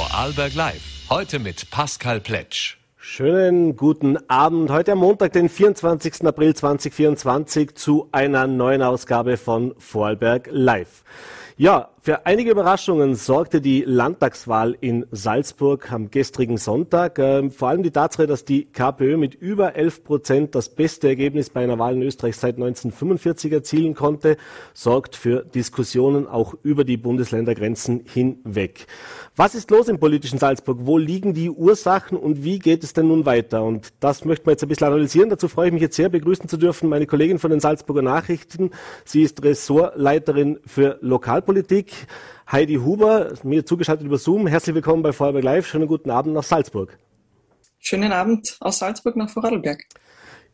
Vorarlberg Live. Heute mit Pascal Pletsch. Schönen guten Abend. Heute am Montag, den 24. April 2024 zu einer neuen Ausgabe von Vorarlberg Live. Ja, für einige Überraschungen sorgte die Landtagswahl in Salzburg am gestrigen Sonntag. Ähm, vor allem die Tatsache, dass die KPÖ mit über 11 Prozent das beste Ergebnis bei einer Wahl in Österreich seit 1945 erzielen konnte, sorgt für Diskussionen auch über die Bundesländergrenzen hinweg. Was ist los im politischen Salzburg? Wo liegen die Ursachen und wie geht es denn nun weiter? Und das möchten wir jetzt ein bisschen analysieren. Dazu freue ich mich jetzt sehr, begrüßen zu dürfen meine Kollegin von den Salzburger Nachrichten. Sie ist Ressortleiterin für Lokalpolitik. Heidi Huber, mir zugeschaltet über Zoom. Herzlich willkommen bei Vorarlberg Live. Schönen guten Abend nach Salzburg. Schönen Abend aus Salzburg nach Vorarlberg.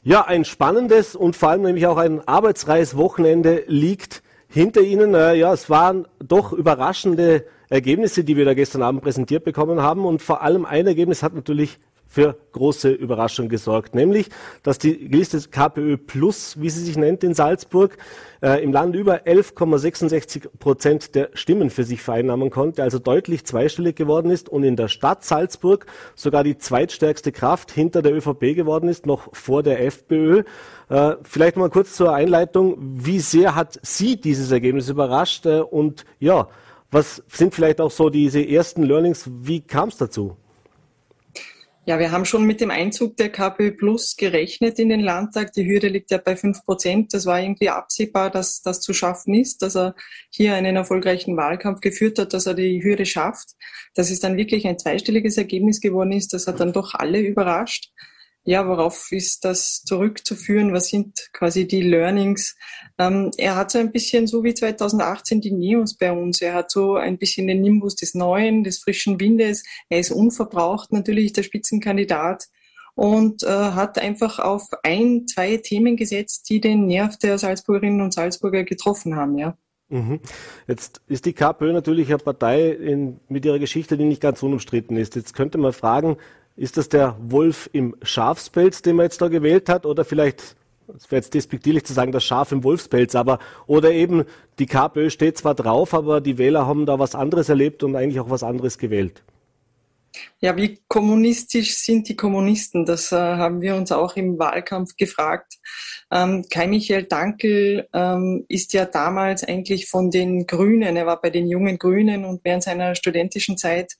Ja, ein spannendes und vor allem nämlich auch ein arbeitsreiches Wochenende liegt hinter Ihnen. Ja, es waren doch überraschende Ergebnisse, die wir da gestern Abend präsentiert bekommen haben. Und vor allem ein Ergebnis hat natürlich für große Überraschung gesorgt, nämlich, dass die Liste KPÖ Plus, wie sie sich nennt in Salzburg, äh, im Land über 11,66 Prozent der Stimmen für sich vereinnahmen konnte, also deutlich zweistellig geworden ist und in der Stadt Salzburg sogar die zweitstärkste Kraft hinter der ÖVP geworden ist, noch vor der FPÖ. Äh, vielleicht mal kurz zur Einleitung. Wie sehr hat Sie dieses Ergebnis überrascht? Äh, und ja, was sind vielleicht auch so diese ersten Learnings? Wie kam es dazu? Ja, wir haben schon mit dem Einzug der KPÖ Plus gerechnet in den Landtag. Die Hürde liegt ja bei fünf Prozent. Das war irgendwie absehbar, dass das zu schaffen ist, dass er hier einen erfolgreichen Wahlkampf geführt hat, dass er die Hürde schafft. Dass es dann wirklich ein zweistelliges Ergebnis geworden ist, das hat dann doch alle überrascht ja, worauf ist das zurückzuführen? Was sind quasi die Learnings? Ähm, er hat so ein bisschen so wie 2018 die Neos bei uns. Er hat so ein bisschen den Nimbus des Neuen, des frischen Windes. Er ist unverbraucht natürlich der Spitzenkandidat und äh, hat einfach auf ein, zwei Themen gesetzt, die den Nerv der Salzburgerinnen und Salzburger getroffen haben, ja. Mhm. Jetzt ist die KPÖ natürlich eine Partei in, mit ihrer Geschichte, die nicht ganz unumstritten ist. Jetzt könnte man fragen, ist das der Wolf im Schafspelz, den man jetzt da gewählt hat? Oder vielleicht, es wäre jetzt despektierlich zu sagen, das Schaf im Wolfspelz, aber, oder eben die KPÖ steht zwar drauf, aber die Wähler haben da was anderes erlebt und eigentlich auch was anderes gewählt. Ja, wie kommunistisch sind die Kommunisten? Das äh, haben wir uns auch im Wahlkampf gefragt. Ähm, Kai Michael Dankel ähm, ist ja damals eigentlich von den Grünen, er war bei den jungen Grünen und während seiner studentischen Zeit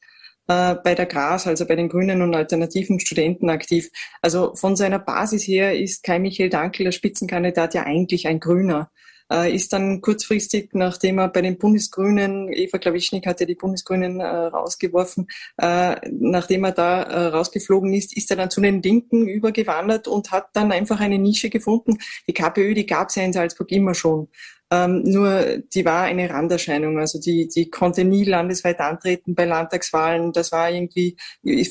äh, bei der GRAS, also bei den Grünen und alternativen Studenten aktiv. Also von seiner Basis her ist Kai Michael Dankel, der Spitzenkandidat, ja eigentlich ein Grüner äh, ist dann kurzfristig, nachdem er bei den Bundesgrünen, Eva Klawischnik hat ja die Bundesgrünen äh, rausgeworfen, nachdem er da rausgeflogen ist, ist er dann zu den Linken übergewandert und hat dann einfach eine Nische gefunden. Die KPÖ, die gab es ja in Salzburg immer schon. Ähm, nur die war eine Randerscheinung, also die, die konnte nie landesweit antreten bei Landtagswahlen. Das war irgendwie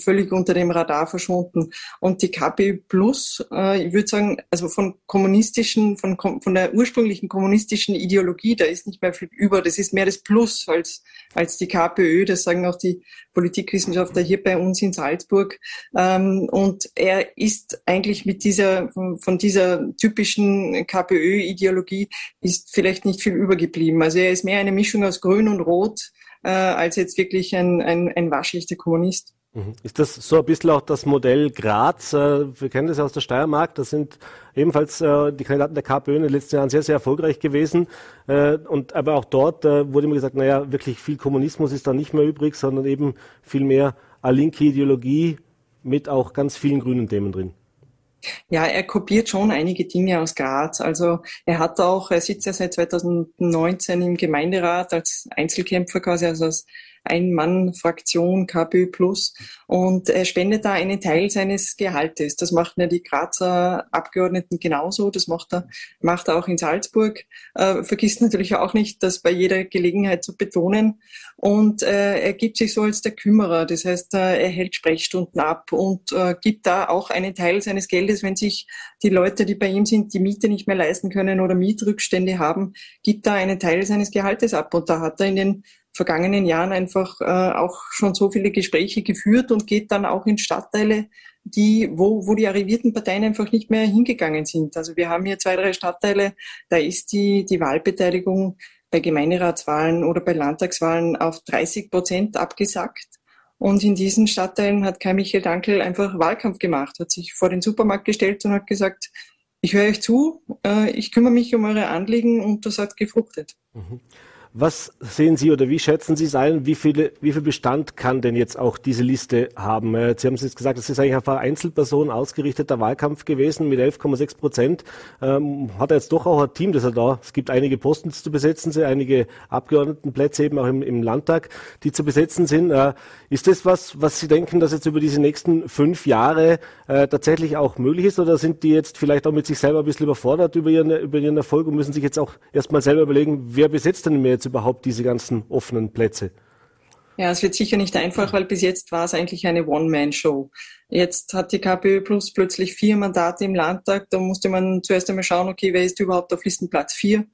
völlig unter dem Radar verschwunden. Und die KPÖ Plus, äh, ich würde sagen, also von kommunistischen, von, von der ursprünglichen kommunistischen Ideologie, da ist nicht mehr viel über. Das ist mehr das Plus als, als die KPÖ. Das sagen auch die Politikwissenschaftler hier bei uns in Salzburg. Ähm, und er ist eigentlich mit dieser, von dieser typischen KPÖ-Ideologie ist vielleicht vielleicht nicht viel übergeblieben. Also er ist mehr eine Mischung aus Grün und Rot äh, als jetzt wirklich ein, ein, ein waschechter Kommunist. Mhm. Ist das so ein bisschen auch das Modell Graz? Äh, wir kennen das ja aus der Steiermark. Das sind ebenfalls äh, die Kandidaten der KPÖ in den letzten Jahren sehr, sehr erfolgreich gewesen. Äh, und aber auch dort wurde immer gesagt, naja, wirklich viel Kommunismus ist da nicht mehr übrig, sondern eben viel mehr linke Ideologie mit auch ganz vielen grünen Themen drin. Ja, er kopiert schon einige Dinge aus Graz. Also er hat auch, er sitzt ja seit 2019 im Gemeinderat als Einzelkämpfer quasi, also als ein-Mann-Fraktion KPÖ Plus und er spendet da einen Teil seines Gehaltes. Das machen ja die Grazer Abgeordneten genauso. Das macht er, macht er auch in Salzburg. Äh, vergisst natürlich auch nicht, das bei jeder Gelegenheit zu betonen. Und äh, er gibt sich so als der Kümmerer. Das heißt, äh, er hält Sprechstunden ab und äh, gibt da auch einen Teil seines Geldes, wenn sich die Leute, die bei ihm sind, die Miete nicht mehr leisten können oder Mietrückstände haben, gibt da einen Teil seines Gehaltes ab. Und da hat er in den vergangenen Jahren einfach äh, auch schon so viele Gespräche geführt und geht dann auch in Stadtteile, die, wo, wo die arrivierten Parteien einfach nicht mehr hingegangen sind. Also wir haben hier zwei, drei Stadtteile, da ist die, die Wahlbeteiligung bei Gemeinderatswahlen oder bei Landtagswahlen auf 30 Prozent abgesackt. Und in diesen Stadtteilen hat Kai Michael Dankel einfach Wahlkampf gemacht, hat sich vor den Supermarkt gestellt und hat gesagt, ich höre euch zu, äh, ich kümmere mich um eure Anliegen und das hat gefruchtet. Mhm. Was sehen Sie oder wie schätzen Sie es ein? Wie, viele, wie viel Bestand kann denn jetzt auch diese Liste haben? Äh, Sie haben es jetzt gesagt, es ist eigentlich auf eine Einzelperson ausgerichteter Wahlkampf gewesen mit 11,6 Prozent. Ähm, hat er jetzt doch auch ein Team, das er da, es gibt einige Posten zu besetzen einige Abgeordnetenplätze eben auch im, im Landtag, die zu besetzen sind. Äh, ist das was, was Sie denken, dass jetzt über diese nächsten fünf Jahre äh, tatsächlich auch möglich ist oder sind die jetzt vielleicht auch mit sich selber ein bisschen überfordert über ihren, über ihren Erfolg und müssen sich jetzt auch erstmal selber überlegen, wer besetzt denn mehr jetzt überhaupt diese ganzen offenen Plätze? Ja, es wird sicher nicht einfach, weil bis jetzt war es eigentlich eine One-Man-Show. Jetzt hat die KPÖ Plus plötzlich vier Mandate im Landtag. Da musste man zuerst einmal schauen, okay, wer ist überhaupt auf Listenplatz vier?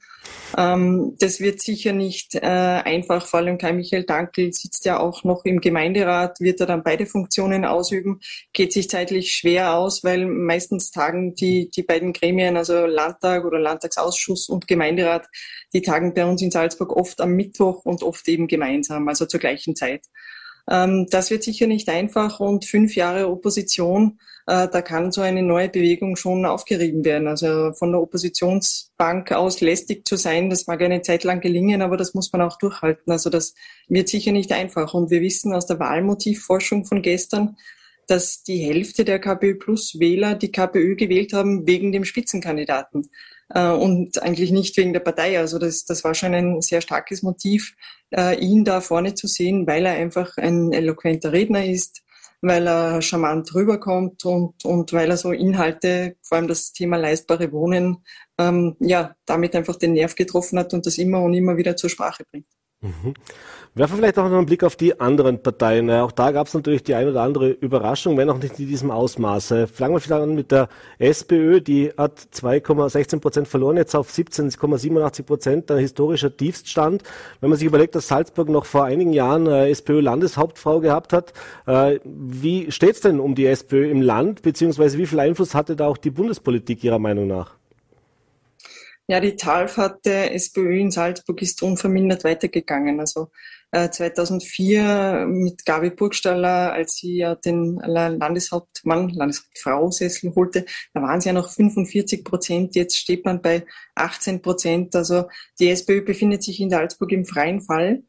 Ähm, das wird sicher nicht äh, einfach, vor allem Kai Michael Dankel sitzt ja auch noch im Gemeinderat, wird er dann beide Funktionen ausüben, geht sich zeitlich schwer aus, weil meistens tagen die, die beiden Gremien, also Landtag oder Landtagsausschuss und Gemeinderat, die tagen bei uns in Salzburg oft am Mittwoch und oft eben gemeinsam, also zur gleichen Zeit. Ähm, das wird sicher nicht einfach und fünf Jahre Opposition, äh, da kann so eine neue Bewegung schon aufgerieben werden. Also von der Oppositionsbank aus lästig zu sein, das mag eine Zeit lang gelingen, aber das muss man auch durchhalten. Also das wird sicher nicht einfach. Und wir wissen aus der Wahlmotivforschung von gestern, dass die Hälfte der KPÖ Plus Wähler die KPÖ gewählt haben wegen dem Spitzenkandidaten und eigentlich nicht wegen der Partei. Also das, das war schon ein sehr starkes Motiv, äh, ihn da vorne zu sehen, weil er einfach ein eloquenter Redner ist, weil er charmant rüberkommt und, und weil er so Inhalte, vor allem das Thema leistbare Wohnen, ähm, ja, damit einfach den Nerv getroffen hat und das immer und immer wieder zur Sprache bringt. Mhm. Werfen wir vielleicht auch noch einen Blick auf die anderen Parteien. Auch da gab es natürlich die ein oder andere Überraschung, wenn auch nicht in diesem Ausmaße. Fangen wir vielleicht an mit der SPÖ, die hat 2,16 Prozent verloren, jetzt auf 17,87 Prozent, ein historischer Tiefststand. Wenn man sich überlegt, dass Salzburg noch vor einigen Jahren äh, SPÖ-Landeshauptfrau gehabt hat, äh, wie steht es denn um die SPÖ im Land, beziehungsweise wie viel Einfluss hatte da auch die Bundespolitik Ihrer Meinung nach? Ja, die Talfahrt der SPÖ in Salzburg ist unvermindert weitergegangen. Also äh, 2004 mit Gabi Burgstaller, als sie ja den Landeshauptmann, Landeshauptfrau-Sessel holte, da waren sie ja noch 45 Prozent. Jetzt steht man bei 18 Prozent. Also die SPÖ befindet sich in Salzburg im freien Fall.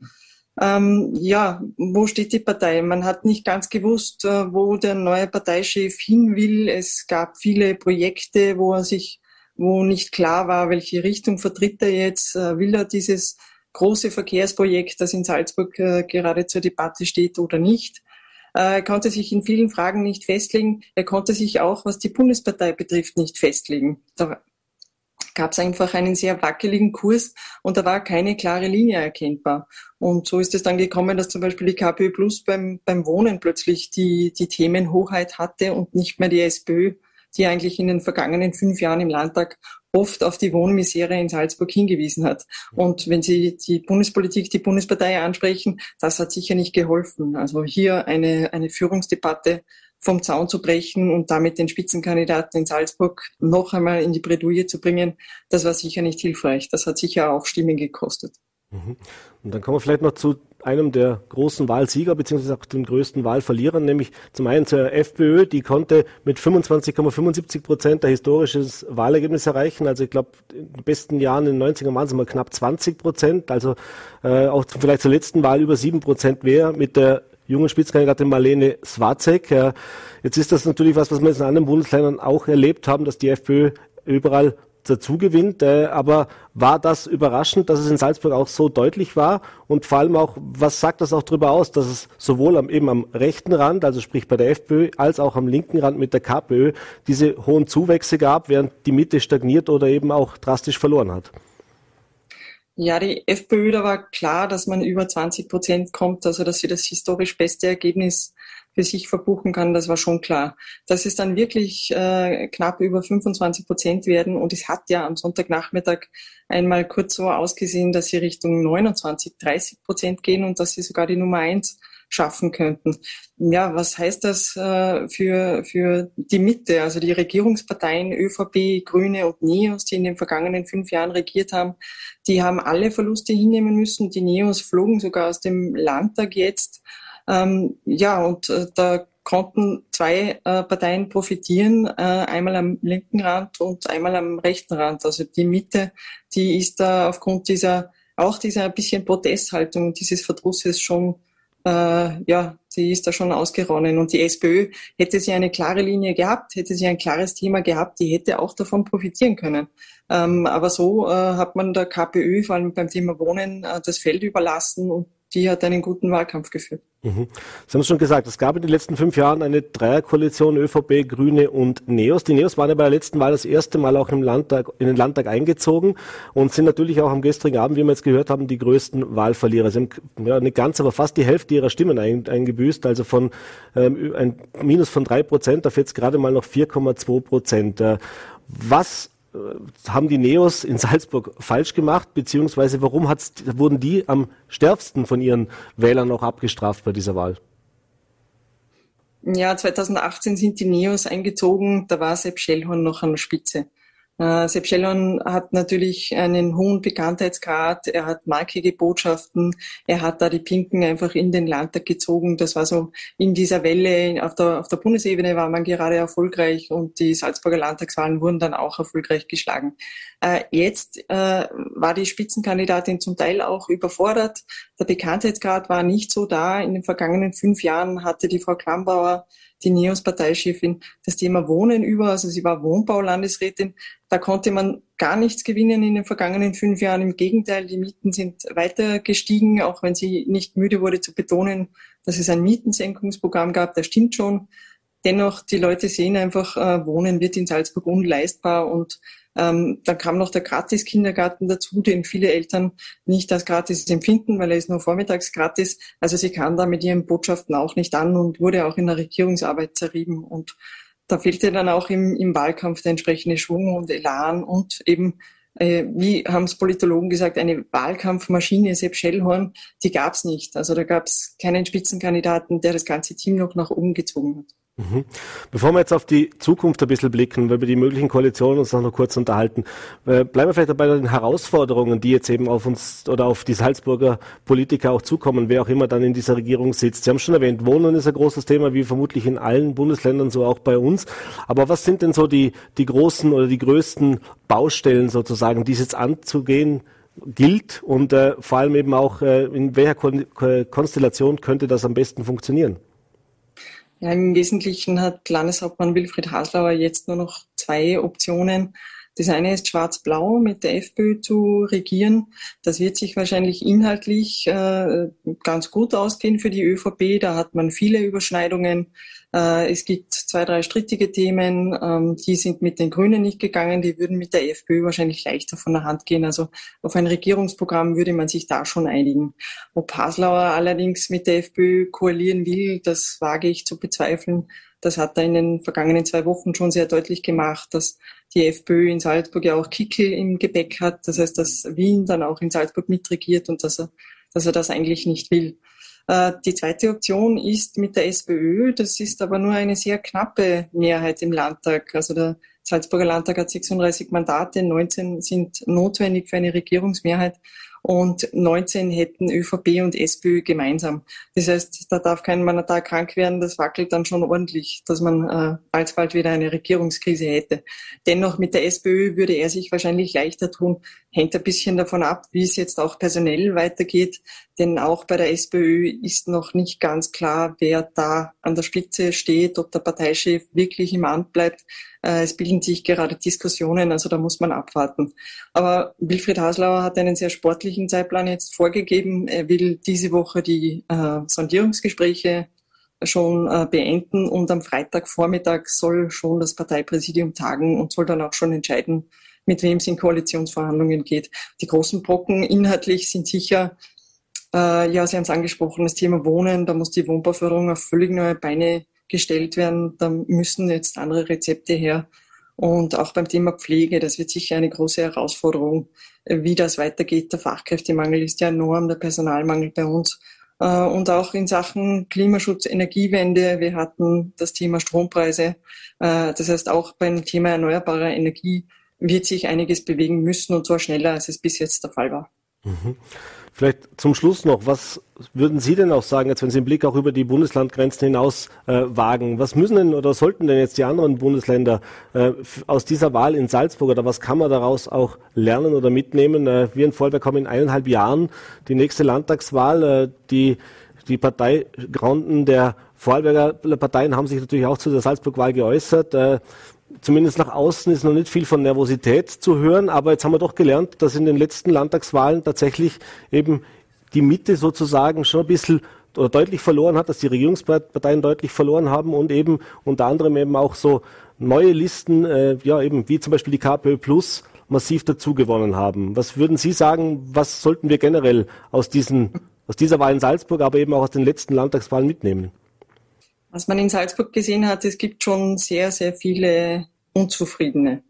Ähm, ja, wo steht die Partei? Man hat nicht ganz gewusst, äh, wo der neue Parteichef hin will. Es gab viele Projekte, wo er sich wo nicht klar war, welche Richtung vertritt er jetzt. Äh, will er dieses große Verkehrsprojekt, das in Salzburg äh, gerade zur Debatte steht oder nicht? Äh, er konnte sich in vielen Fragen nicht festlegen. Er konnte sich auch, was die Bundespartei betrifft, nicht festlegen. Da gab es einfach einen sehr wackeligen Kurs und da war keine klare Linie erkennbar. Und so ist es dann gekommen, dass zum Beispiel die KPÖ Plus beim, beim Wohnen plötzlich die, die Themenhoheit hatte und nicht mehr die SPÖ die eigentlich in den vergangenen fünf Jahren im Landtag oft auf die Wohnmisere in Salzburg hingewiesen hat. Und wenn Sie die Bundespolitik, die Bundespartei ansprechen, das hat sicher nicht geholfen. Also hier eine, eine Führungsdebatte vom Zaun zu brechen und damit den Spitzenkandidaten in Salzburg noch einmal in die Bredouille zu bringen, das war sicher nicht hilfreich. Das hat sicher auch Stimmen gekostet. Mhm. Und dann kommen wir vielleicht noch zu einem der großen Wahlsieger beziehungsweise auch den größten Wahlverlierern, nämlich zum einen zur FPÖ, die konnte mit 25,75 Prozent ein historisches Wahlergebnis erreichen. Also ich glaube, in den besten Jahren in den 90ern waren es mal knapp 20 Prozent, also äh, auch vielleicht zur letzten Wahl über 7 Prozent mehr mit der jungen Spitzenkandidatin Marlene Swazek. Äh, jetzt ist das natürlich was, was wir in anderen Bundesländern auch erlebt haben, dass die FPÖ überall dazu gewinnt. Äh, aber war das überraschend, dass es in Salzburg auch so deutlich war? Und vor allem auch, was sagt das auch darüber aus, dass es sowohl am, eben am rechten Rand, also sprich bei der FPÖ, als auch am linken Rand mit der KPÖ diese hohen Zuwächse gab, während die Mitte stagniert oder eben auch drastisch verloren hat? Ja, die FPÖ, da war klar, dass man über 20 Prozent kommt, also dass sie das historisch beste Ergebnis für sich verbuchen kann, das war schon klar. Dass es dann wirklich äh, knapp über 25 Prozent werden und es hat ja am Sonntagnachmittag einmal kurz so ausgesehen, dass sie Richtung 29, 30 Prozent gehen und dass sie sogar die Nummer eins schaffen könnten. Ja, was heißt das äh, für, für die Mitte? Also die Regierungsparteien ÖVP, Grüne und Neos, die in den vergangenen fünf Jahren regiert haben, die haben alle Verluste hinnehmen müssen. Die Neos flogen sogar aus dem Landtag jetzt Ähm, ja, und äh, da konnten zwei äh, Parteien profitieren, äh, einmal am linken Rand und einmal am rechten Rand. Also die Mitte, die ist da aufgrund dieser, auch dieser bisschen Protesthaltung, dieses Verdrusses schon äh, ja, sie ist da schon ausgeronnen. Und die SPÖ hätte sie eine klare Linie gehabt, hätte sie ein klares Thema gehabt, die hätte auch davon profitieren können. Ähm, aber so äh, hat man der KPÖ vor allem beim Thema Wohnen äh, das Feld überlassen und die hat einen guten Wahlkampf geführt. Mhm. Sie haben es schon gesagt, es gab in den letzten fünf Jahren eine Dreierkoalition ÖVP, Grüne und Neos. Die Neos waren ja bei der letzten Wahl das erste Mal auch im Landtag, in den Landtag eingezogen und sind natürlich auch am gestrigen Abend, wie wir jetzt gehört haben, die größten Wahlverlierer. Sie haben ja, nicht ganz, aber fast die Hälfte ihrer Stimmen ein, eingebüßt, also von ähm, ein Minus von drei Prozent auf jetzt gerade mal noch 4,2 Prozent. Äh, was haben die Neos in Salzburg falsch gemacht, beziehungsweise warum wurden die am stärksten von ihren Wählern auch abgestraft bei dieser Wahl? Ja, 2018 sind die Neos eingezogen, da war Sepp Schellhorn noch an der Spitze. Äh, Sepp Schellon hat natürlich einen hohen Bekanntheitsgrad, er hat markige Botschaften, er hat da die Pinken einfach in den Landtag gezogen. Das war so in dieser Welle, auf der, auf der Bundesebene war man gerade erfolgreich und die Salzburger Landtagswahlen wurden dann auch erfolgreich geschlagen. Äh, jetzt äh, war die Spitzenkandidatin zum Teil auch überfordert. Der Bekanntheitsgrad war nicht so da. In den vergangenen fünf Jahren hatte die Frau Klambauer die NEOS-Parteichefin das Thema Wohnen über, also sie war Wohnbaulandesrätin. Da konnte man gar nichts gewinnen in den vergangenen fünf Jahren. Im Gegenteil, die Mieten sind weiter gestiegen, auch wenn sie nicht müde wurde zu betonen, dass es ein Mietensenkungsprogramm gab. Das stimmt schon. Dennoch, die Leute sehen einfach, äh, Wohnen wird in Salzburg unleistbar und ähm, dann kam noch der Gratis-Kindergarten dazu, den viele Eltern nicht als gratis empfinden, weil er ist nur vormittags gratis. Also sie kam da mit ihren Botschaften auch nicht an und wurde auch in der Regierungsarbeit zerrieben. Und da fehlte dann auch im, im Wahlkampf der entsprechende Schwung und Elan und eben äh, wie haben es Politologen gesagt, eine Wahlkampfmaschine, Sepp Schellhorn, die gab es nicht. Also da gab es keinen Spitzenkandidaten, der das ganze Team noch nach oben gezogen hat. Mhm. Bevor wir jetzt auf die Zukunft ein bisschen blicken, weil wir die möglichen Koalitionen uns noch kurz unterhalten, äh, bleiben wir vielleicht bei den Herausforderungen, die jetzt eben auf uns oder auf die Salzburger Politiker auch zukommen, wer auch immer dann in dieser Regierung sitzt. Sie haben schon erwähnt, Wohnen ist ein großes Thema, wie vermutlich in allen Bundesländern, so auch bei uns. Aber was sind denn so die, die großen oder die größten Baustellen sozusagen, die es jetzt anzugehen gilt und äh, vor allem eben auch, äh, in welcher Kon Konstellation könnte das am besten funktionieren? Ja, im Wesentlichen hat Landeshauptmann Wilfried Haslauer jetzt nur noch zwei Optionen. Das eine ist schwarz-blau mit der FPÖ zu regieren. Das wird sich wahrscheinlich inhaltlich äh, ganz gut ausgehen für die ÖVP. Da hat man viele Überschneidungen. Äh, es gibt zwei, drei strittige Themen. Ähm, die sind mit den Grünen nicht gegangen. Die würden mit der FPÖ wahrscheinlich leichter von der Hand gehen. Also auf ein Regierungsprogramm würde man sich da schon einigen. Ob Haslauer allerdings mit der FPÖ koalieren will, das wage ich zu bezweifeln. Das hat er in den vergangenen zwei Wochen schon sehr deutlich gemacht, dass die FPÖ in Salzburg ja auch Kickel im Gepäck hat. Das heißt, dass Wien dann auch in Salzburg mitregiert und dass er, dass er das eigentlich nicht will. Äh, die zweite Option ist mit der SPÖ. Das ist aber nur eine sehr knappe Mehrheit im Landtag. Also der Salzburger Landtag hat 36 Mandate, 19 sind notwendig für eine Regierungsmehrheit und 19 hätten ÖVP und SPÖ gemeinsam. Das heißt, da darf kein Mandatar krank werden, das wackelt dann schon ordentlich, dass man äh, alsbald wieder eine Regierungskrise hätte. Dennoch mit der SPÖ würde er sich wahrscheinlich leichter tun, hängt ein bisschen davon ab, wie es jetzt auch personell weitergeht, denn auch bei der SPÖ ist noch nicht ganz klar, wer da an der Spitze steht, ob der Parteichef wirklich im Amt bleibt. Äh, es bilden sich gerade Diskussionen, also da muss man abwarten. Aber Wilfried Haslauer hat einen sehr sportlichen Zeitplan jetzt vorgegeben. Er will diese Woche die äh, Sondierungsgespräche schon äh, beenden und am Freitagvormittag soll schon das Parteipräsidium tagen und soll dann auch schon entscheiden, mit wem es in Koalitionsverhandlungen geht. Die großen Brocken inhaltlich sind sicher, äh, ja, Sie haben es angesprochen, das Thema Wohnen, da muss die Wohnbauförderung auf völlig neue Beine gestellt werden. Da müssen jetzt andere Rezepte her. Und auch beim Thema Pflege, das wird sicher eine große Herausforderung, wie das weitergeht. Der Fachkräftemangel ist ja enorm, der Personalmangel bei uns. Äh, und auch in Sachen Klimaschutz, Energiewende, wir hatten das Thema Strompreise. Äh, das heißt, auch beim Thema erneuerbarer Energie wird sich einiges bewegen müssen und zwar schneller, als es bis jetzt der Fall war. Mhm. Vielleicht zum Schluss noch, was würden Sie denn auch sagen, jetzt wenn Sie den Blick auch über die Bundeslandgrenzen hinaus äh, wagen, was müssen denn oder sollten denn jetzt die anderen Bundesländer äh, aus dieser Wahl in Salzburg oder was kann man daraus auch lernen oder mitnehmen? Äh, wir in Vorarlberg haben in eineinhalb Jahren die nächste Landtagswahl, äh, die die Parteigranden der Vorarlberger Parteien haben sich natürlich auch zu der Salzburg-Wahl geäußert. Zumindest nach außen ist noch nicht viel von Nervosität zu hören, aber jetzt haben wir doch gelernt, dass in den letzten Landtagswahlen tatsächlich eben die Mitte sozusagen schon ein bisschen oder deutlich verloren hat, dass die Regierungsparteien deutlich verloren haben und eben unter anderem eben auch so neue Listen, äh, ja eben wie zum Beispiel die KPÖ Plus massiv dazu gewonnen haben. Was würden Sie sagen, was sollten wir generell aus diesen, aus dieser Wahl in Salzburg, aber eben auch aus den letzten Landtagswahlen mitnehmen? Was man in Salzburg gesehen hat, es gibt schon sehr, sehr viele Unzufriedene.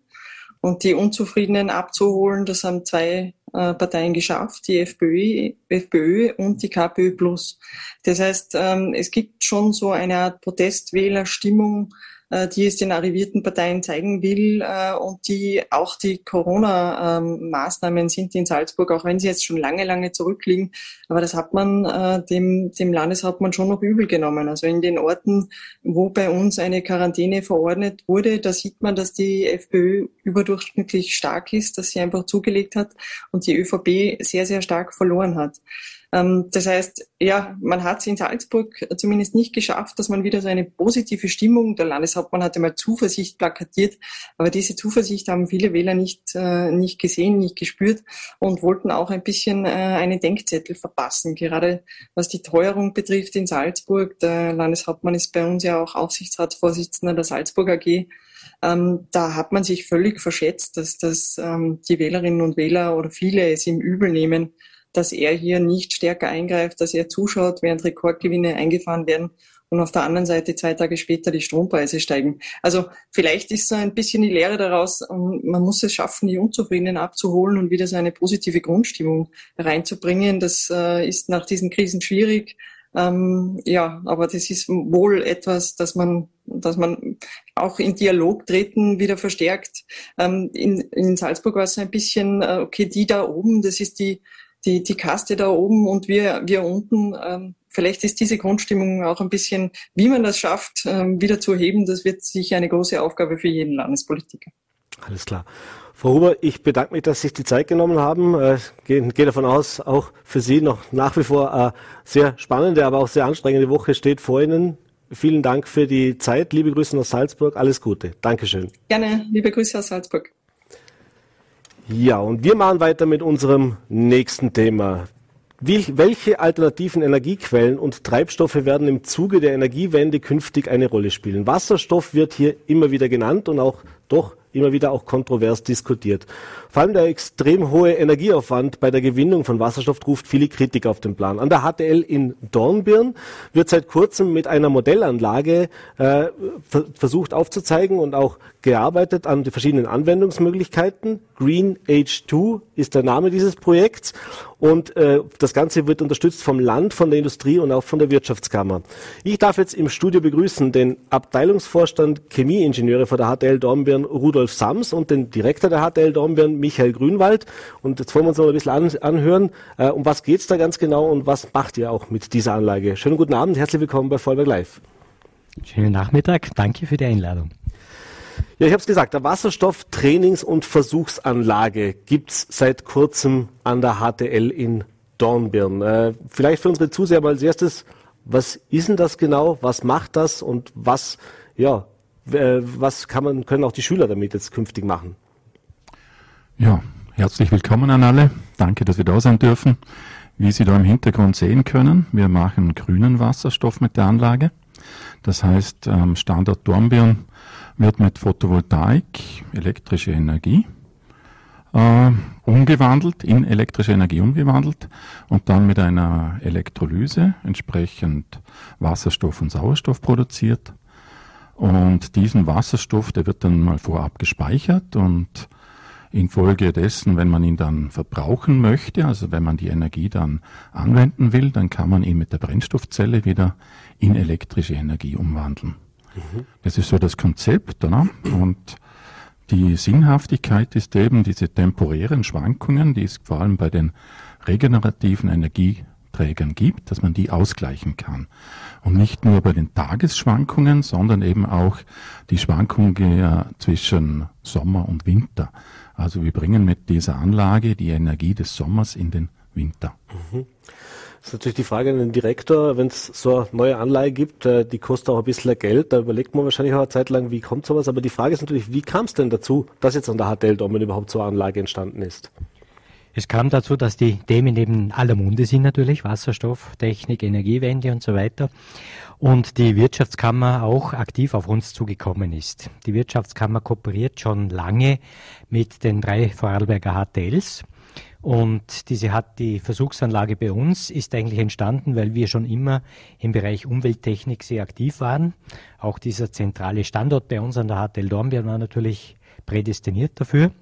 Und die Unzufriedenen abzuholen, das haben zwei äh, Parteien geschafft, die FPÖ, FPÖ und die KPÖ Plus. Das heißt, ähm, es gibt schon so eine Art Protestwählerstimmung, äh, die es den arrivierten Parteien zeigen will äh, und die auch die Corona-Maßnahmen sind in Salzburg, auch wenn sie jetzt schon lange, lange zurückliegen. Aber das hat man äh, dem, dem Landeshauptmann schon noch übel genommen. Also in den Orten, wo bei uns eine Quarantäne verordnet wurde, da sieht man, dass die FPÖ überdurchschnittlich stark ist, dass sie einfach zugelegt hat und die ÖVP sehr, sehr stark verloren hat. Ähm, das heißt, ja, man hat es in Salzburg zumindest nicht geschafft, dass man wieder so eine positive Stimmung, der Landeshauptmann hatte mal Zuversicht plakatiert, aber diese Zuversicht haben viele Wähler nicht, äh, nicht gesehen, nicht gespürt und wollten auch ein bisschen äh, einen Denkzettel verpassen. Gerade was die Teuerung betrifft in Salzburg, der Landeshauptmann ist bei uns ja auch Aufsichtsratsvorsitzender der Salzburg AG, ähm, da hat man sich völlig verschätzt, dass, dass ähm, die Wählerinnen und Wähler oder viele es ihm übel nehmen, dass er hier nicht stärker eingreift, dass er zuschaut, während Rekordgewinne eingefahren werden und auf der anderen Seite zwei Tage später die Strompreise steigen. Also vielleicht ist so ein bisschen die Lehre daraus, man muss es schaffen, die Unzufriedenen abzuholen und wieder so eine positive Grundstimmung reinzubringen. Das äh, ist nach diesen Krisen schwierig. Ähm, ja, aber das ist wohl etwas, dass man, dass man auch in Dialog treten wieder verstärkt. Ähm, in, in Salzburg war es ein bisschen, äh, okay, die da oben, das ist die die, die Kaste da oben und wir, wir unten. Ähm, vielleicht ist diese Grundstimmung auch ein bisschen, wie man das schafft, ähm, wieder zu heben. Das wird sicher eine große Aufgabe für jeden Landespolitiker. Alles klar. Frau Huber, ich bedanke mich, dass Sie sich die Zeit genommen haben. Äh, gehe, gehe davon aus, auch für Sie noch nach wie vor eine sehr spannende, aber auch sehr anstrengende Woche steht vor Ihnen. Vielen Dank für die Zeit. Liebe Grüße aus Salzburg. Alles Gute. Dankeschön. Gerne. Liebe Grüße aus Salzburg. Ja, und wir machen weiter mit unserem nächsten Thema. Wie, welche alternativen Energiequellen und Treibstoffe werden im Zuge der Energiewende künftig eine Rolle spielen? Wasserstoff wird hier immer wieder genannt und auch doch immer wieder auch kontrovers diskutiert. Vor allem der extrem hohe Energieaufwand bei der Gewinnung von Wasserstoff ruft viele Kritiker auf den Plan. An der HTL in Dornbirn wird seit kurzem mit einer Modellanlage äh, versucht aufzuzeigen und auch gearbeitet an die verschiedenen Anwendungsmöglichkeiten. Green H2 ist der Name dieses Projekts und äh, das Ganze wird unterstützt vom Land, von der Industrie und auch von der Wirtschaftskammer. Ich darf jetzt im Studio begrüßen den Abteilungsvorstand Chemieingenieure von der HTL Dornbirn, Rudolf Sams und den Direktor der HTL Dornbirn, Michael Grünwald. Und jetzt wollen wir uns noch ein bisschen an, anhören, äh, um was geht's da ganz genau und was macht ihr auch mit dieser Anlage. Schönen guten Abend, herzlich willkommen bei Vollberg Live. Schönen Nachmittag, danke für die Einladung. Ja, ich habe es gesagt, der Wasserstoff-Trainings- und Versuchsanlage gibt's seit kurzem an der HTL in Dornbirn. Äh, vielleicht für unsere Zuseher mal als erstes, was ist denn das genau, was macht das und was, ja, was kann man, können auch die Schüler damit jetzt künftig machen? Ja, herzlich willkommen an alle. Danke, dass wir da sein dürfen. Wie Sie da im Hintergrund sehen können, wir machen grünen Wasserstoff mit der Anlage. Das heißt, Standort Dornbirn wird mit Photovoltaik elektrische Energie äh, umgewandelt, in elektrische Energie umgewandelt und dann mit einer Elektrolyse entsprechend Wasserstoff und Sauerstoff produziert. Und diesen Wasserstoff, der wird dann mal vorab gespeichert und infolgedessen, wenn man ihn dann verbrauchen möchte, also wenn man die Energie dann anwenden will, dann kann man ihn mit der Brennstoffzelle wieder in elektrische Energie umwandeln. Mhm. Das ist so das Konzept. Oder? Und Die Sinnhaftigkeit ist eben diese temporären Schwankungen, die es vor allem bei den regenerativen Energieträgern gibt, dass man die ausgleichen kann. Und nicht nur bei den Tagesschwankungen, sondern eben auch die Schwankungen zwischen Sommer und Winter. Also wir bringen mit dieser Anlage die Energie des Sommers in den Winter. Mhm. Das ist natürlich die Frage an den Direktor, wenn es so eine neue Anleihe gibt, äh, die kostet auch ein bisschen Geld, da überlegt man wahrscheinlich auch eine Zeit lang, wie kommt sowas, aber die Frage ist natürlich, wie kam es denn dazu, dass jetzt an der HTL Domen überhaupt so eine Anlage entstanden ist? Es kam dazu, dass die Themen eben aller Munde sind natürlich, Wasserstoff, Technik, Energiewende und so weiter. Und die Wirtschaftskammer auch aktiv auf uns zugekommen ist. Die Wirtschaftskammer kooperiert schon lange mit den drei Vorarlberger HTLs und diese hat die Versuchsanlage bei uns ist eigentlich entstanden, weil wir schon immer im Bereich Umwelttechnik sehr aktiv waren. Auch dieser zentrale Standort bei uns an der HTL Dornbirn war natürlich prädestiniert dafür.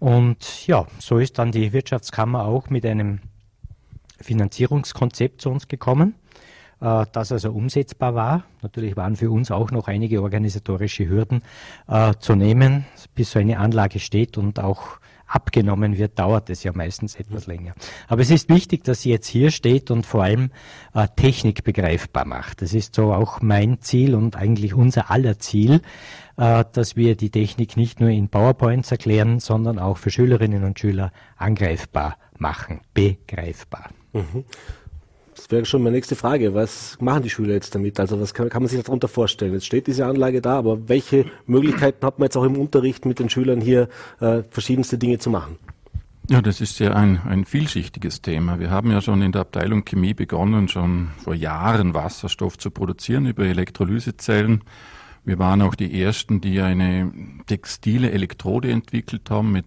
Und ja, so ist dann die Wirtschaftskammer auch mit einem Finanzierungskonzept zu uns gekommen, äh, das also umsetzbar war. Natürlich waren für uns auch noch einige organisatorische Hürden äh, zu nehmen, bis so eine Anlage steht und auch abgenommen wird, dauert es ja meistens etwas länger. Aber es ist wichtig, dass sie jetzt hier steht und vor allem äh, Technik begreifbar macht. Das ist so auch mein Ziel und eigentlich unser aller Ziel, äh, dass wir die Technik nicht nur in PowerPoints erklären, sondern auch für Schülerinnen und Schüler angreifbar machen, begreifbar. Mhm. Das wäre schon meine nächste Frage. Was machen die Schüler jetzt damit? Also was kann, kann man sich darunter vorstellen? Jetzt steht diese Anlage da, aber welche Möglichkeiten hat man jetzt auch im Unterricht mit den Schülern hier äh, verschiedenste Dinge zu machen? Ja, das ist ja ein, ein vielschichtiges Thema. Wir haben ja schon in der Abteilung Chemie begonnen, schon vor Jahren Wasserstoff zu produzieren über Elektrolysezellen. Wir waren auch die Ersten, die eine textile Elektrode entwickelt haben mit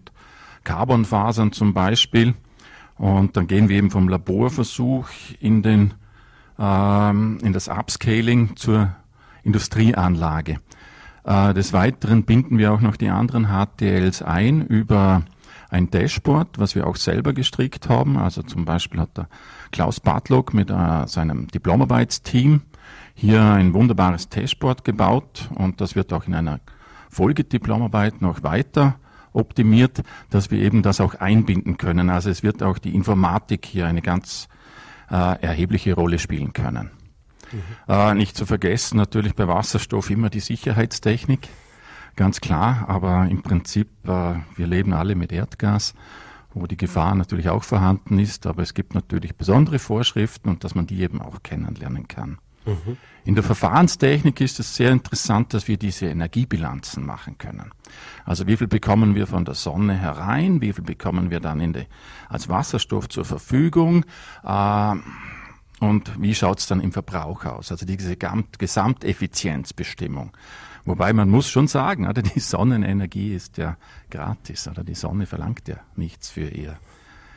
Carbonfasern zum Beispiel. Und dann gehen wir eben vom Laborversuch in, den, ähm, in das Upscaling zur Industrieanlage. Äh, des Weiteren binden wir auch noch die anderen HTLs ein über ein Dashboard, was wir auch selber gestrickt haben. Also zum Beispiel hat der Klaus Bartlock mit äh, seinem Diplomarbeitsteam hier ein wunderbares Dashboard gebaut und das wird auch in einer Folgediplomarbeit noch weiter optimiert, dass wir eben das auch einbinden können. Also es wird auch die Informatik hier eine ganz äh, erhebliche Rolle spielen können. Mhm. Äh, nicht zu vergessen natürlich bei Wasserstoff immer die Sicherheitstechnik, ganz klar, aber im Prinzip, äh, wir leben alle mit Erdgas wo die Gefahr natürlich auch vorhanden ist, aber es gibt natürlich besondere Vorschriften und dass man die eben auch kennenlernen kann. Mhm. In der Verfahrenstechnik ist es sehr interessant, dass wir diese Energiebilanzen machen können. Also wie viel bekommen wir von der Sonne herein, wie viel bekommen wir dann die, als Wasserstoff zur Verfügung äh, und wie schaut es dann im Verbrauch aus? Also diese Gesamteffizienzbestimmung. Wobei man muss schon sagen, die Sonnenenergie ist ja gratis, oder die Sonne verlangt ja nichts für ihr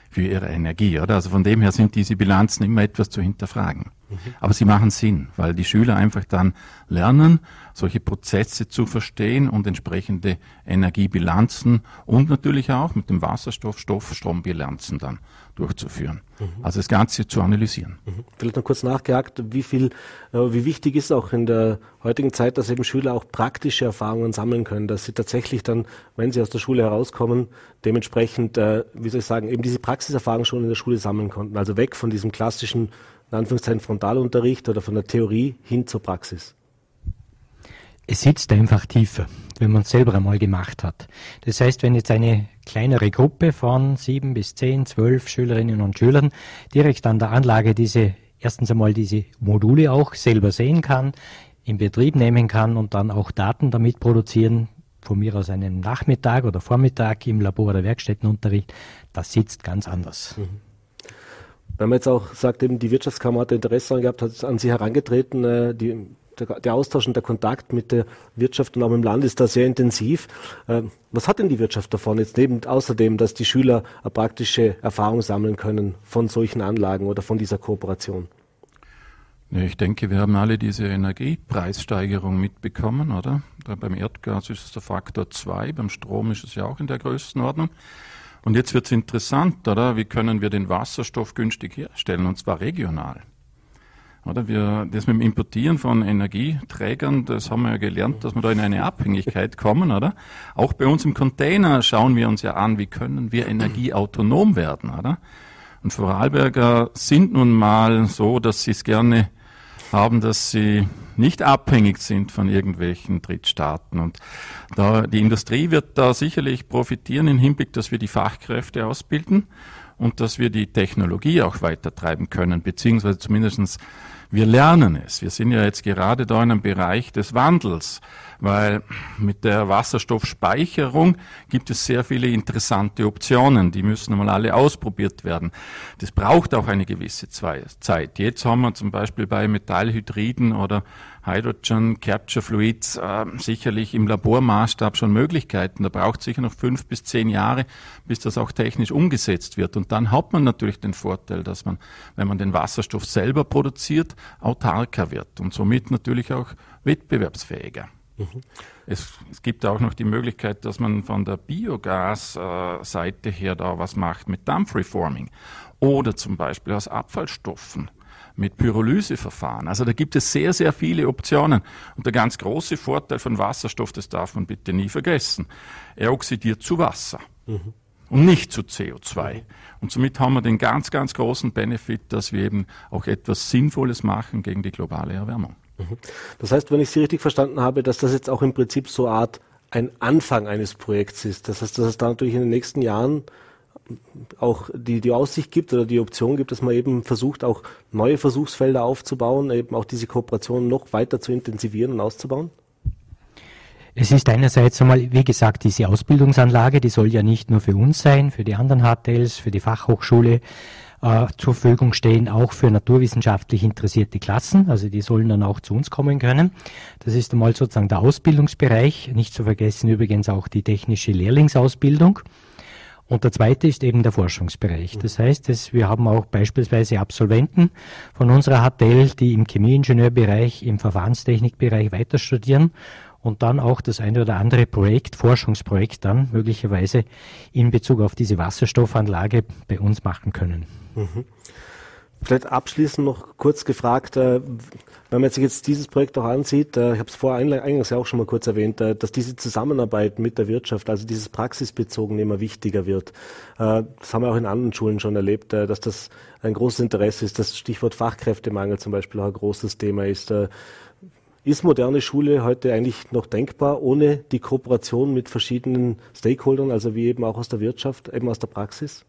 für ihre Energie, oder? Also von dem her sind diese Bilanzen immer etwas zu hinterfragen. Mhm. Aber sie machen Sinn, weil die Schüler einfach dann lernen, solche Prozesse zu verstehen und entsprechende Energiebilanzen und natürlich auch mit dem Wasserstoff Stoffstrombilanzen dann durchzuführen. Mhm. Also das Ganze zu analysieren. Mhm. Vielleicht noch kurz nachgehakt, wie viel, äh, wie wichtig ist auch in der heutigen Zeit, dass eben Schüler auch praktische Erfahrungen sammeln können, dass sie tatsächlich dann, wenn sie aus der Schule herauskommen, dementsprechend, äh, wie soll ich sagen, eben diese Praxiserfahrung schon in der Schule sammeln konnten. Also weg von diesem klassischen, in Anführungszeichen, Frontalunterricht oder von der Theorie hin zur Praxis. Es sitzt einfach tiefer, wenn man es selber einmal gemacht hat. Das heißt, wenn jetzt eine kleinere Gruppe von sieben bis zehn, zwölf Schülerinnen und Schülern direkt an der Anlage diese, erstens einmal diese Module auch selber sehen kann, in Betrieb nehmen kann und dann auch Daten damit produzieren, von mir aus einen Nachmittag oder Vormittag im Labor- oder Werkstättenunterricht, das sitzt ganz anders. Mhm. Wenn man jetzt auch sagt, eben die Wirtschaftskammer hat Interesse daran gehabt, hat an Sie herangetreten, äh, die der, der, Austausch und der Kontakt mit der Wirtschaft und auch im Land ist da sehr intensiv. Ähm, was hat denn die Wirtschaft davon jetzt neben außerdem, dass die Schüler eine praktische Erfahrung sammeln können von solchen Anlagen oder von dieser Kooperation? ich denke, wir haben alle diese Energiepreissteigerung mitbekommen, oder? Beim Erdgas ist es der Faktor 2, beim Strom ist es ja auch in der Größenordnung. Und jetzt wird es interessant, oder? Wie können wir den Wasserstoff günstig herstellen, und zwar regional? Oder wir, das mit dem Importieren von Energieträgern, das haben wir ja gelernt, dass wir da in eine Abhängigkeit kommen, oder? Auch bei uns im Container schauen wir uns ja an, wie können wir energieautonom werden, oder? Und Vorarlberger sind nun mal so, dass sie es gerne haben, dass sie nicht abhängig sind von irgendwelchen Drittstaaten. Und da, die Industrie wird da sicherlich profitieren im Hinblick, dass wir die Fachkräfte ausbilden und dass wir die Technologie auch weiter treiben können, beziehungsweise zumindestens wir lernen es. Wir sind ja jetzt gerade da in einem Bereich des Wandels, weil mit der Wasserstoffspeicherung gibt es sehr viele interessante Optionen. Die müssen einmal alle ausprobiert werden. Das braucht auch eine gewisse Zeit. Jetzt haben wir zum Beispiel bei Metallhydriden oder Hydrogen Capture Fluids äh, sicherlich im Labormaßstab schon Möglichkeiten. Da braucht es sicher noch fünf bis zehn Jahre, bis das auch technisch umgesetzt wird. Und dann hat man natürlich den Vorteil, dass man, wenn man den Wasserstoff selber produziert, autarker wird und somit natürlich auch wettbewerbsfähiger. Mhm. Es, es, gibt auch noch die Möglichkeit, dass man von der Biogas-Seite her da was macht mit Dampfreforming oder zum Beispiel aus Abfallstoffen mit Pyrolyseverfahren. Also da gibt es sehr, sehr viele Optionen. Und der ganz große Vorteil von Wasserstoff, das darf man bitte nie vergessen, er oxidiert zu Wasser. Mhm. Und nicht zu CO2. Mhm. Und somit haben wir den ganz, ganz großen Benefit, dass wir eben auch etwas Sinnvolles machen gegen die globale Erwärmung. Mhm. Das heißt, wenn ich Sie richtig verstanden habe, dass das jetzt auch im Prinzip so eine Art ein Anfang eines Projekts ist. Das heißt, dass es da natürlich in den nächsten Jahren auch die, die Aussicht gibt oder die Option gibt, dass man eben versucht, auch neue Versuchsfelder aufzubauen, eben auch diese Kooperation noch weiter zu intensivieren und auszubauen? Es ist einerseits einmal, wie gesagt, diese Ausbildungsanlage, die soll ja nicht nur für uns sein, für die anderen HTLs, für die Fachhochschule äh, zur Verfügung stehen, auch für naturwissenschaftlich interessierte Klassen. Also die sollen dann auch zu uns kommen können. Das ist einmal sozusagen der Ausbildungsbereich. Nicht zu vergessen übrigens auch die technische Lehrlingsausbildung. Und der zweite ist eben der Forschungsbereich. Das heißt, dass wir haben auch beispielsweise Absolventen von unserer HTL, die im Chemieingenieurbereich, im Verfahrenstechnikbereich weiter studieren und dann auch das eine oder andere Projekt, Forschungsprojekt dann möglicherweise in Bezug auf diese Wasserstoffanlage bei uns machen können. Mhm. Vielleicht abschließend noch kurz gefragt, äh, wenn man sich jetzt dieses Projekt auch ansieht, äh, ich habe es vorher eingangs ja auch schon mal kurz erwähnt, äh, dass diese Zusammenarbeit mit der Wirtschaft, also dieses Praxisbezogene immer wichtiger wird. Das haben wir auch in anderen Schulen schon erlebt, dass das ein großes Interesse ist. Das Stichwort Fachkräftemangel zum Beispiel auch ein großes Thema ist. Ist moderne Schule heute eigentlich noch denkbar ohne die Kooperation mit verschiedenen Stakeholdern, also wie eben auch aus der Wirtschaft, eben aus der Praxis?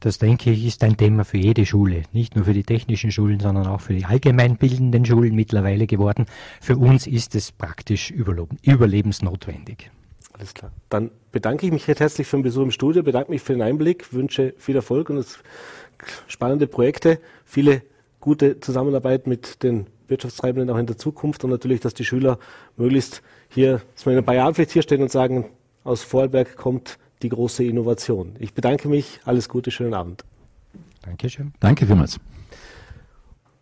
Das denke ich ist ein Thema für jede Schule, nicht nur für die technischen Schulen, sondern auch für die allgemeinbildenden Schulen mittlerweile geworden. Für uns ist es praktisch überlebensnotwendig. Alles klar. Dann bedanke ich mich recht herzlich für den Besuch im Studio, bedanke mich für den Einblick, wünsche viel Erfolg und spannende Projekte, viele gute Zusammenarbeit mit den Wirtschaftstreibenden auch in der Zukunft und natürlich, dass die Schüler möglichst hier, dass wir in ein paar Jahren vielleicht hier stehen und sagen, aus Vorarlberg kommt die große Innovation. Ich bedanke mich. Alles Gute, schönen Abend. Dankeschön. Danke vielmals.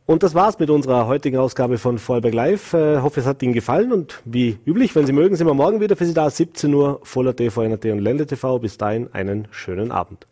Und das war's mit unserer heutigen Ausgabe von Vorarlberg Live. Äh, hoffe, es hat Ihnen gefallen und wie üblich, wenn Sie mögen, sind wir morgen wieder für Sie da. 17 Uhr, voller TV, NRT und Ländle TV. Bis dahin einen schönen Abend.